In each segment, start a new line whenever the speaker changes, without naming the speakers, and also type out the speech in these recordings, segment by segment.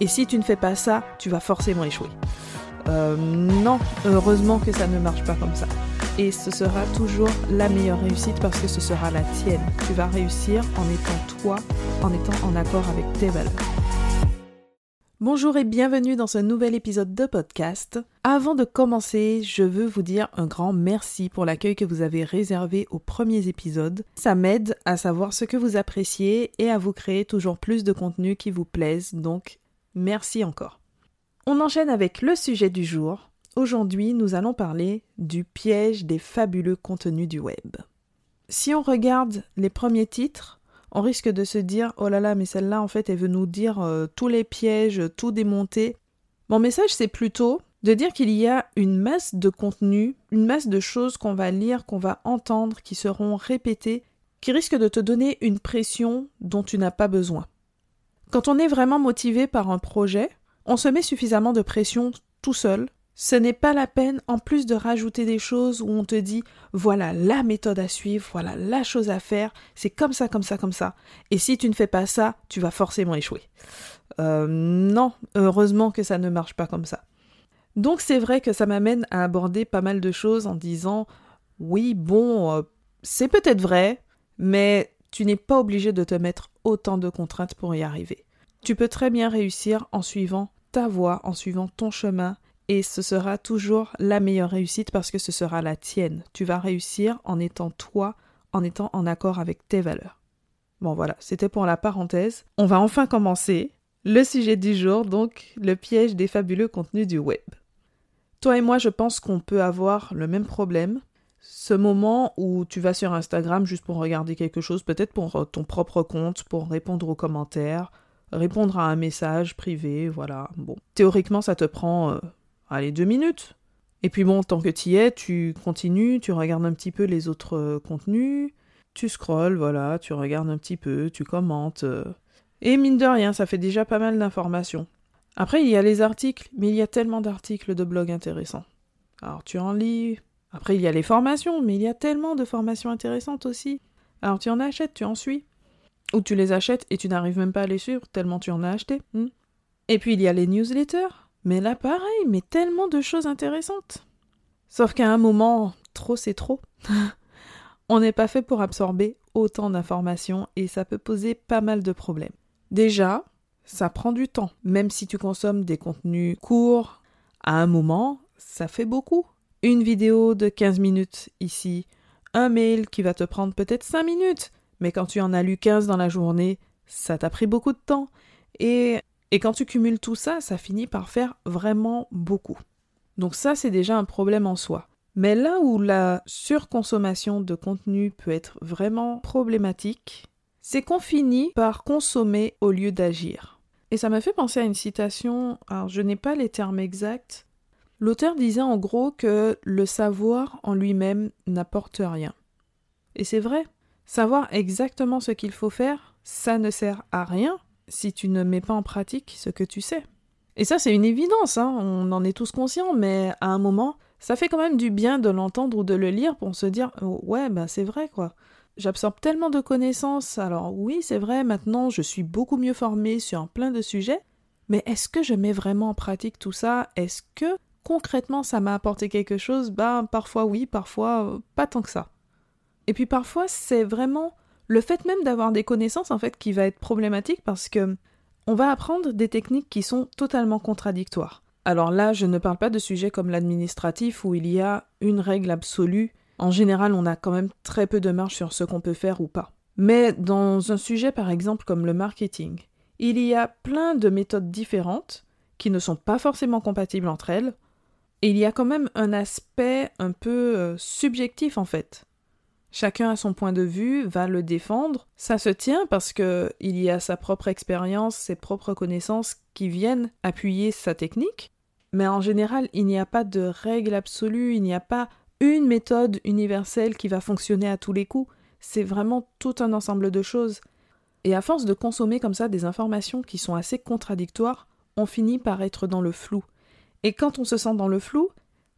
Et si tu ne fais pas ça, tu vas forcément échouer. Euh, non, heureusement que ça ne marche pas comme ça. Et ce sera toujours la meilleure réussite parce que ce sera la tienne. Tu vas réussir en étant toi, en étant en accord avec tes valeurs. Bonjour et bienvenue dans ce nouvel épisode de podcast. Avant de commencer, je veux vous dire un grand merci pour l'accueil que vous avez réservé aux premiers épisodes. Ça m'aide à savoir ce que vous appréciez et à vous créer toujours plus de contenu qui vous plaise, donc merci encore. On enchaîne avec le sujet du jour. Aujourd'hui, nous allons parler du piège des fabuleux contenus du web. Si on regarde les premiers titres, on risque de se dire oh là là, mais celle-là, en fait, elle veut nous dire euh, tous les pièges, tout démonter. Mon message, c'est plutôt de dire qu'il y a une masse de contenu, une masse de choses qu'on va lire, qu'on va entendre, qui seront répétées, qui risquent de te donner une pression dont tu n'as pas besoin. Quand on est vraiment motivé par un projet, on se met suffisamment de pression tout seul ce n'est pas la peine, en plus de rajouter des choses où on te dit voilà la méthode à suivre, voilà la chose à faire, c'est comme ça, comme ça, comme ça. Et si tu ne fais pas ça, tu vas forcément échouer. Euh, non, heureusement que ça ne marche pas comme ça. Donc c'est vrai que ça m'amène à aborder pas mal de choses en disant oui, bon, euh, c'est peut-être vrai, mais tu n'es pas obligé de te mettre autant de contraintes pour y arriver. Tu peux très bien réussir en suivant ta voie, en suivant ton chemin et ce sera toujours la meilleure réussite parce que ce sera la tienne. Tu vas réussir en étant toi, en étant en accord avec tes valeurs. Bon voilà, c'était pour la parenthèse. On va enfin commencer. Le sujet du jour, donc le piège des fabuleux contenus du web. Toi et moi, je pense qu'on peut avoir le même problème. Ce moment où tu vas sur Instagram juste pour regarder quelque chose, peut-être pour ton propre compte, pour répondre aux commentaires, répondre à un message privé, voilà. Bon, théoriquement, ça te prend euh, allez, deux minutes. Et puis bon, tant que tu y es, tu continues, tu regardes un petit peu les autres euh, contenus, tu scrolles, voilà, tu regardes un petit peu, tu commentes. Euh. et mine de rien, ça fait déjà pas mal d'informations. Après, il y a les articles, mais il y a tellement d'articles de blog intéressants. Alors tu en lis. Après, il y a les formations, mais il y a tellement de formations intéressantes aussi. Alors tu en achètes, tu en suis. Ou tu les achètes et tu n'arrives même pas à les suivre, tellement tu en as acheté. Hmm. et puis il y a les newsletters. Mais là, pareil, mais tellement de choses intéressantes. Sauf qu'à un moment, trop c'est trop. On n'est pas fait pour absorber autant d'informations et ça peut poser pas mal de problèmes. Déjà, ça prend du temps. Même si tu consommes des contenus courts, à un moment, ça fait beaucoup. Une vidéo de 15 minutes ici, un mail qui va te prendre peut-être 5 minutes, mais quand tu en as lu 15 dans la journée, ça t'a pris beaucoup de temps. Et et quand tu cumules tout ça, ça finit par faire vraiment beaucoup. Donc ça, c'est déjà un problème en soi. Mais là où la surconsommation de contenu peut être vraiment problématique, c'est qu'on finit par consommer au lieu d'agir. Et ça m'a fait penser à une citation, alors je n'ai pas les termes exacts. L'auteur disait en gros que le savoir en lui-même n'apporte rien. Et c'est vrai, savoir exactement ce qu'il faut faire, ça ne sert à rien si tu ne mets pas en pratique ce que tu sais. Et ça, c'est une évidence, hein, on en est tous conscients, mais à un moment, ça fait quand même du bien de l'entendre ou de le lire pour se dire oh, ouais, ben c'est vrai quoi. J'absorbe tellement de connaissances, alors oui, c'est vrai, maintenant je suis beaucoup mieux formée sur plein de sujets, mais est-ce que je mets vraiment en pratique tout ça? Est-ce que concrètement ça m'a apporté quelque chose Ben parfois oui, parfois euh, pas tant que ça. Et puis parfois c'est vraiment le fait même d'avoir des connaissances en fait qui va être problématique parce que on va apprendre des techniques qui sont totalement contradictoires. Alors là, je ne parle pas de sujets comme l'administratif où il y a une règle absolue. En général, on a quand même très peu de marge sur ce qu'on peut faire ou pas. Mais dans un sujet par exemple comme le marketing, il y a plein de méthodes différentes qui ne sont pas forcément compatibles entre elles. Et il y a quand même un aspect un peu euh, subjectif en fait. Chacun a son point de vue, va le défendre. Ça se tient parce que il y a sa propre expérience, ses propres connaissances qui viennent appuyer sa technique. Mais en général, il n'y a pas de règle absolue, il n'y a pas une méthode universelle qui va fonctionner à tous les coups. C'est vraiment tout un ensemble de choses. Et à force de consommer comme ça des informations qui sont assez contradictoires, on finit par être dans le flou. Et quand on se sent dans le flou,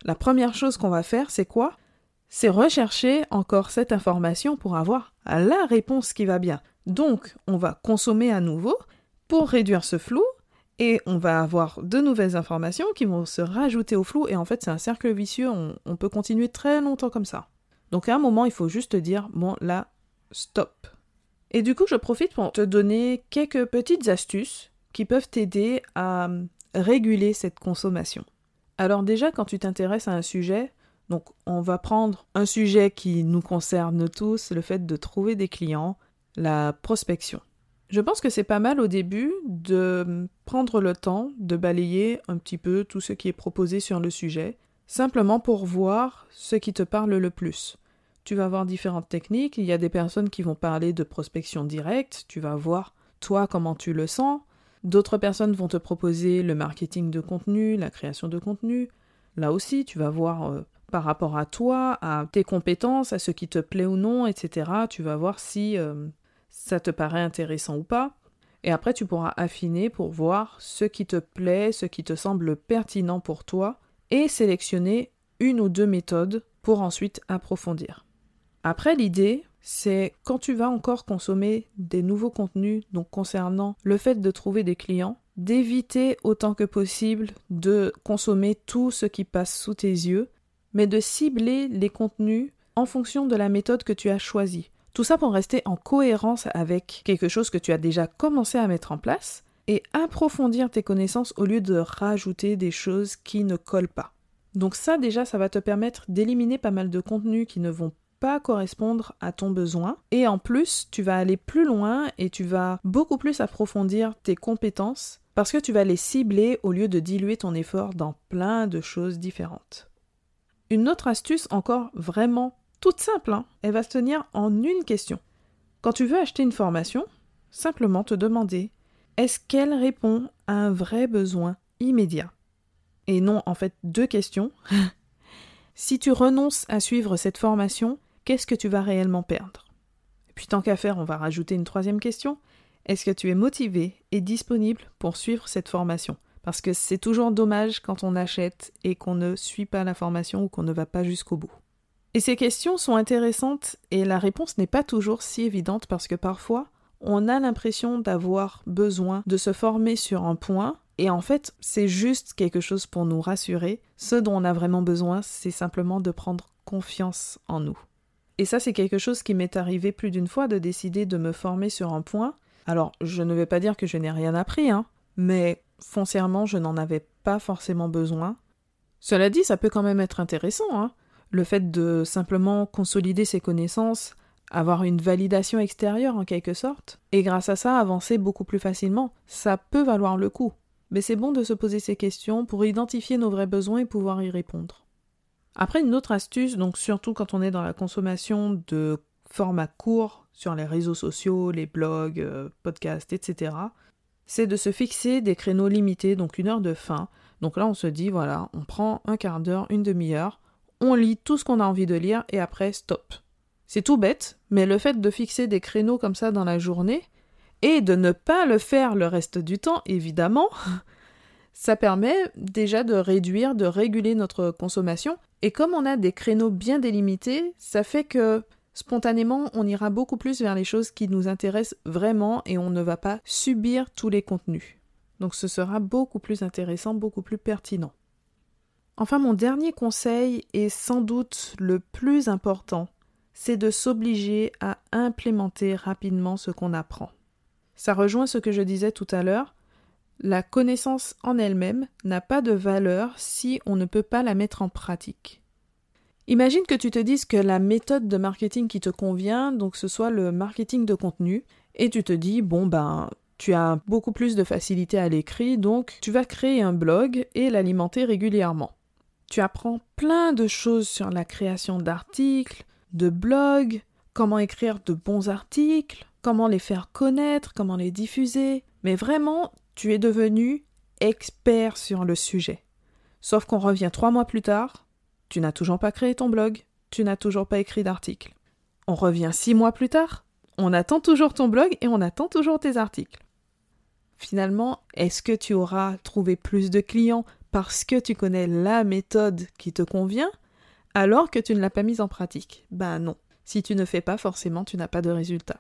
la première chose qu'on va faire, c'est quoi? C'est rechercher encore cette information pour avoir la réponse qui va bien. Donc, on va consommer à nouveau pour réduire ce flou Et on va avoir de nouvelles informations qui vont se rajouter au flou, et en fait c'est un cercle vicieux, on, peut continuer très longtemps comme ça. Donc à un moment, il faut juste dire, bon là, stop. Et du coup, je profite pour te donner quelques petites astuces qui peuvent t'aider à réguler cette consommation. Alors déjà, quand tu t'intéresses à un sujet, donc on va prendre un sujet qui nous concerne tous, le fait de trouver des clients, la prospection. Je pense que c'est pas mal au début de prendre le temps de balayer un petit peu tout ce qui est proposé sur le sujet, simplement pour voir ce qui te parle le plus. Tu vas voir différentes techniques, il y a des personnes qui vont parler de prospection directe, tu vas voir toi comment tu le sens, d'autres personnes vont te proposer le marketing de contenu, la création de contenu, là aussi tu vas voir euh, par rapport à toi, à tes compétences, à ce qui te plaît ou non, etc. Tu vas voir si euh, ça te paraît intéressant ou pas. Et après, tu pourras affiner pour voir ce qui te plaît, ce qui te semble pertinent pour toi, et sélectionner une ou deux méthodes pour ensuite approfondir. Après, l'idée, c'est quand tu vas encore consommer des nouveaux contenus, donc concernant le fait de trouver des clients, d'éviter autant que possible de consommer tout ce qui passe sous tes yeux, mais de cibler les contenus en fonction de la méthode que tu as choisie. Tout ça pour rester en cohérence avec quelque chose que tu as déjà commencé à mettre en place et approfondir tes connaissances au lieu de rajouter des choses qui ne collent pas. Donc ça déjà, ça va te permettre d'éliminer pas mal de contenus qui ne vont pas correspondre à ton besoin. Et en plus, tu vas aller plus loin et tu vas beaucoup plus approfondir tes compétences parce que tu vas les cibler au lieu de diluer ton effort dans plein de choses différentes. Une autre astuce encore vraiment toute simple, hein, elle va se tenir en une question. Quand tu veux acheter une formation, simplement te demander est-ce qu'elle répond à un vrai besoin immédiat? Et non, en fait, deux questions. si tu renonces à suivre cette formation, qu'est-ce que tu vas réellement perdre? Et puis tant qu'à faire, on va rajouter une troisième question. Est-ce que tu es motivé et disponible pour suivre cette formation? Parce que c'est toujours dommage quand on achète et qu'on ne suit pas la formation ou qu'on ne va pas jusqu'au bout. Et ces questions sont intéressantes et la réponse n'est pas toujours si évidente parce que parfois on a l'impression d'avoir besoin de se former sur un point et en fait c'est juste quelque chose pour nous rassurer. Ce dont on a vraiment besoin c'est simplement de prendre confiance en nous. Et ça, c'est quelque chose qui m'est arrivé plus d'une fois de décider de me former sur un point. Alors, je ne vais pas dire que je n'ai rien appris, hein, mais foncièrement, je n'en avais pas forcément besoin. Cela dit, ça peut quand même être intéressant, hein. Le fait de simplement consolider ses connaissances, avoir une validation extérieure en quelque sorte, et grâce à ça avancer beaucoup plus facilement, ça peut valoir le coup. Mais c'est bon de se poser ces questions pour identifier nos vrais besoins et pouvoir y répondre. Après, une autre astuce, donc surtout quand on est dans la consommation de formats courts sur les réseaux sociaux, les blogs, euh, podcasts, etc., c'est de se fixer des créneaux limités, donc une heure de fin. Donc là, on se dit, voilà, on prend un quart d'heure, une demi-heure, on lit tout ce qu'on a envie de lire et après, stop. C'est tout bête, mais le fait de fixer des créneaux comme ça dans la journée, et de ne pas le faire le reste du temps, évidemment, ça permet déjà de réduire, de réguler notre consommation. Et comme on a des créneaux bien délimités, ça fait que spontanément, on ira beaucoup plus vers les choses qui nous intéressent vraiment et on ne va pas subir tous les contenus. Donc ce sera beaucoup plus intéressant, beaucoup plus pertinent. Enfin, mon dernier conseil est sans doute le plus important, c'est de s'obliger à implémenter rapidement ce qu'on apprend. Ça rejoint ce que je disais tout à l'heure, la connaissance en elle-même n'a pas de valeur si on ne peut pas la mettre en pratique. Imagine que tu te dises que la méthode de marketing qui te convient, donc ce soit le marketing de contenu, et tu te dis, bon ben, tu as beaucoup plus de facilité à l'écrit, donc tu vas créer un blog et l'alimenter régulièrement. Tu apprends plein de choses sur la création d'articles, de blogs, comment écrire de bons articles, comment les faire connaître, comment les diffuser, mais vraiment, tu es devenu expert sur le sujet. Sauf qu'on revient trois mois plus tard, tu n'as toujours pas créé ton blog, tu n'as toujours pas écrit d'article. On revient six mois plus tard, on attend toujours ton blog et on attend toujours tes articles. Finalement, est-ce que tu auras trouvé plus de clients parce que tu connais la méthode qui te convient alors que tu ne l'as pas mise en pratique? Ben non. Si tu ne fais pas, forcément, tu n'as pas de résultat.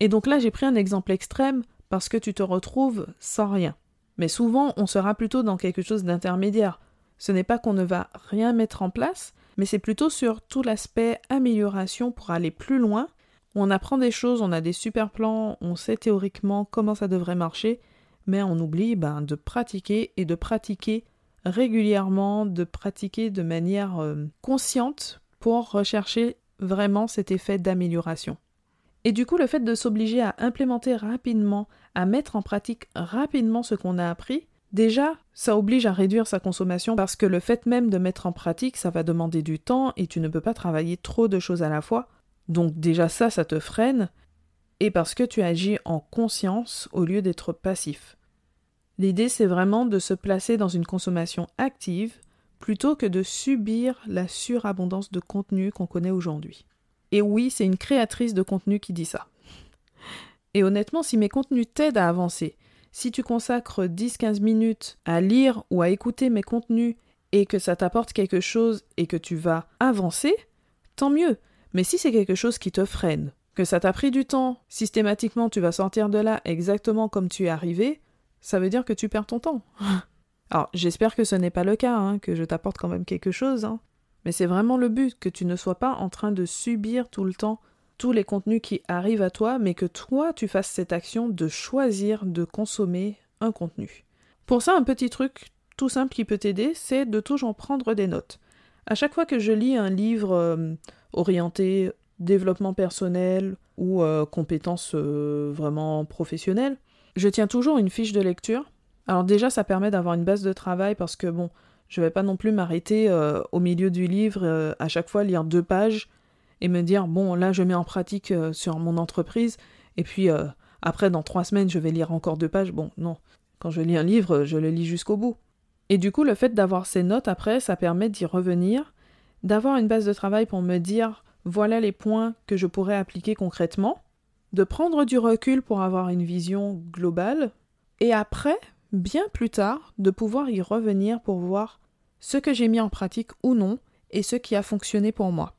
Et donc là, j'ai pris un exemple extrême parce que tu te retrouves sans rien. Mais souvent, on sera plutôt dans quelque chose d'intermédiaire. Ce n'est pas qu'on ne va rien mettre en place, mais c'est plutôt sur tout l'aspect amélioration pour aller plus loin. On apprend des choses, on a des super plans, on sait théoriquement comment ça devrait marcher, mais on oublie ben, de pratiquer et de pratiquer régulièrement, de pratiquer de manière euh, consciente pour rechercher vraiment cet effet d'amélioration. Et du coup, le fait de s'obliger à implémenter rapidement, à mettre en pratique rapidement ce qu'on a appris, déjà, ça oblige à réduire sa consommation parce que le fait même de mettre en pratique, ça va demander du temps et tu ne peux pas travailler trop de choses à la fois. Donc déjà ça, ça te freine. Et parce que tu agis en conscience au lieu d'être passif. L'idée, c'est vraiment de se placer dans une consommation active plutôt que de subir la surabondance de contenu qu'on connaît aujourd'hui. Et oui, c'est une créatrice de contenu qui dit ça. Et honnêtement, si mes contenus t'aident à avancer, si tu consacres 10-15 minutes à lire ou à écouter mes contenus et que ça t'apporte quelque chose et que tu vas avancer, tant mieux. Mais si c'est quelque chose qui te freine, que ça t'a pris du temps, systématiquement tu vas sortir de là exactement comme tu es arrivé, ça veut dire que tu perds ton temps. Alors, j'espère que ce n'est pas le cas, hein, que je t'apporte quand même quelque chose, hein. Mais c'est vraiment le but, que tu ne sois pas en train de subir tout le temps tous les contenus qui arrivent à toi, mais que toi, tu fasses cette action de choisir de consommer un contenu. Pour ça, un petit truc tout simple qui peut t'aider, c'est de toujours prendre des notes. À chaque fois que je lis un livre euh, orienté développement personnel ou euh, compétences euh, vraiment professionnelles, je tiens toujours une fiche de lecture. Alors déjà, ça permet d'avoir une base de travail parce que bon, je vais pas non plus m'arrêter euh, au milieu du livre euh, à chaque fois lire deux pages et me dire bon là je mets en pratique euh, sur mon entreprise et puis après dans trois semaines je vais lire encore deux pages. Bon non, quand je lis un livre, je le lis jusqu'au bout. Et du coup, le fait d'avoir ces notes après, ça permet d'y revenir, d'avoir une base de travail pour me dire voilà les points que je pourrais appliquer concrètement de prendre du recul pour avoir une vision globale, et après, bien plus tard, de pouvoir y revenir pour voir ce que j'ai mis en pratique ou non, et ce qui a fonctionné pour moi.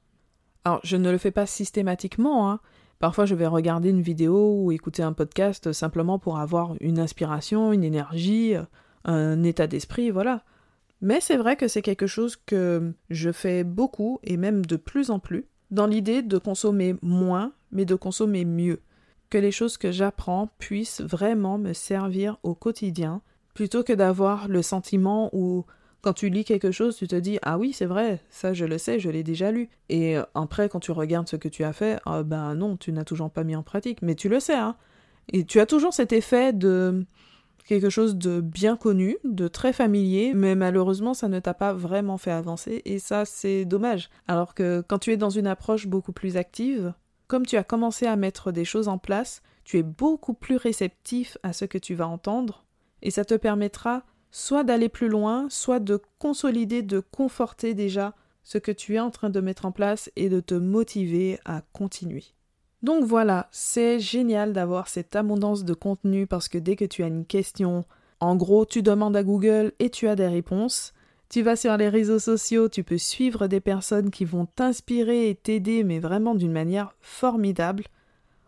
Alors, je ne le fais pas systématiquement, hein. Parfois, je vais regarder une vidéo ou écouter un podcast simplement pour avoir une inspiration, une énergie, un état d'esprit, voilà. Mais c'est vrai que c'est quelque chose que je fais beaucoup et même de plus en plus, dans l'idée de consommer moins mais de consommer mieux. Que les choses que j'apprends puissent vraiment me servir au quotidien, plutôt que d'avoir le sentiment où quand tu lis quelque chose, tu te dis Ah oui, c'est vrai, ça je le sais, je l'ai déjà lu. Et euh, après, quand tu regardes ce que tu as fait, ah ben non, tu n'as toujours pas mis en pratique, mais tu le sais, hein. Et tu as toujours cet effet de quelque chose de bien connu, de très familier, mais malheureusement ça ne t'a pas vraiment fait avancer et ça c'est dommage. Alors que quand tu es dans une approche beaucoup plus active, comme tu as commencé à mettre des choses en place, tu es beaucoup plus réceptif à ce que tu vas entendre, et ça te permettra soit d'aller plus loin, soit de consolider, de conforter déjà ce que tu es en train de mettre en place et de te motiver à continuer. Donc voilà, c'est génial d'avoir cette abondance de contenu parce que dès que tu as une question, en gros, tu demandes à Google et tu as des réponses. Tu vas sur les réseaux sociaux, tu peux suivre des personnes qui vont t'inspirer et t'aider, mais vraiment d'une manière formidable.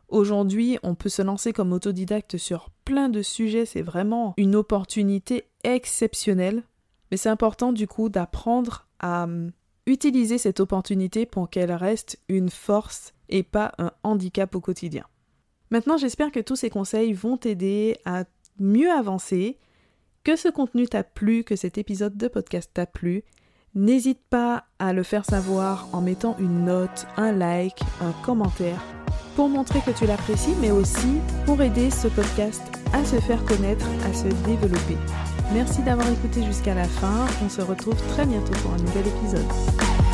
Aujourd'hui, on peut se lancer comme autodidacte sur plein de sujets, c'est vraiment une opportunité exceptionnelle. Mais c'est important du coup d'apprendre à hum, utiliser cette opportunité pour qu'elle reste une force et pas un handicap au quotidien. Maintenant, j'espère que tous ces conseils vont t'aider à mieux avancer que ce contenu t'a plu, que cet épisode de podcast t'a plu. N'hésite pas à le faire savoir en mettant une note, un like, un commentaire pour montrer que tu l'apprécies, mais aussi pour aider ce podcast à se faire connaître, à se développer. Merci d'avoir écouté jusqu'à la fin. On se retrouve très bientôt pour un nouvel épisode.